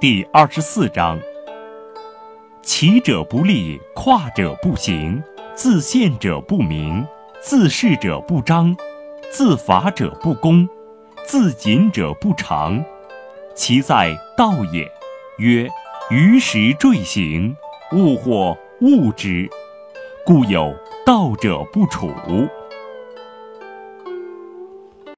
第二十四章：起者不立，跨者不行，自见者不明，自是者不彰，自伐者不公，自谨者不长。其在道也。曰：于时坠行，物或物之，故有道者不处。